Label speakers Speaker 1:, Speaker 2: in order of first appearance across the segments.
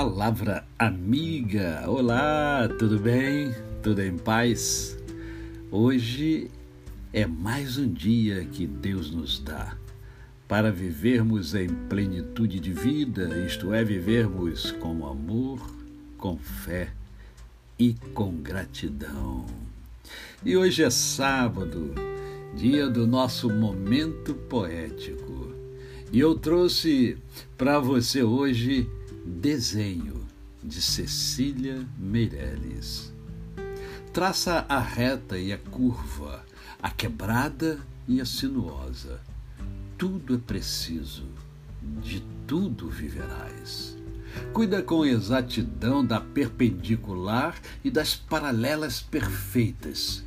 Speaker 1: Palavra amiga. Olá, tudo bem? Tudo em paz? Hoje é mais um dia que Deus nos dá para vivermos em plenitude de vida, isto é, vivermos com amor, com fé e com gratidão. E hoje é sábado, dia do nosso momento poético. E eu trouxe para você hoje desenho de Cecília Meirelles. Traça a reta e a curva, a quebrada e a sinuosa. Tudo é preciso, de tudo viverás. Cuida com exatidão da perpendicular e das paralelas perfeitas,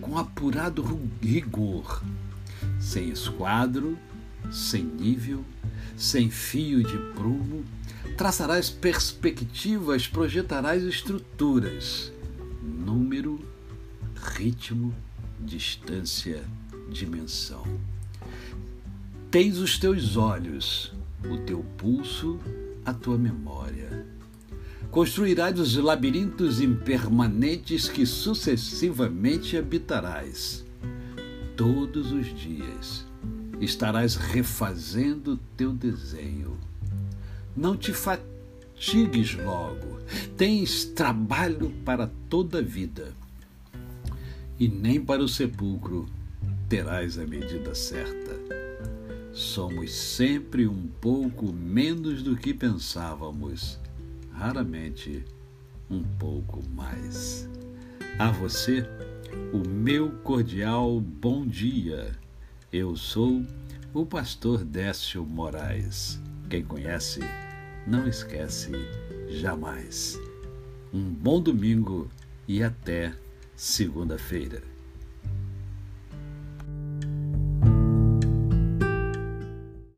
Speaker 1: com apurado rigor, sem esquadro, sem nível, sem fio de prumo, traçarás perspectivas, projetarás estruturas, número, ritmo, distância, dimensão. Tens os teus olhos, o teu pulso, a tua memória. Construirás os labirintos impermanentes que sucessivamente habitarás. Todos os dias estarás refazendo teu desenho. Não te fatigues logo, tens trabalho para toda a vida. E nem para o sepulcro terás a medida certa. Somos sempre um pouco menos do que pensávamos, raramente um pouco mais. A você, o meu cordial bom dia. Eu sou o pastor Décio Moraes. Quem conhece, não esquece jamais. Um bom domingo e até segunda-feira.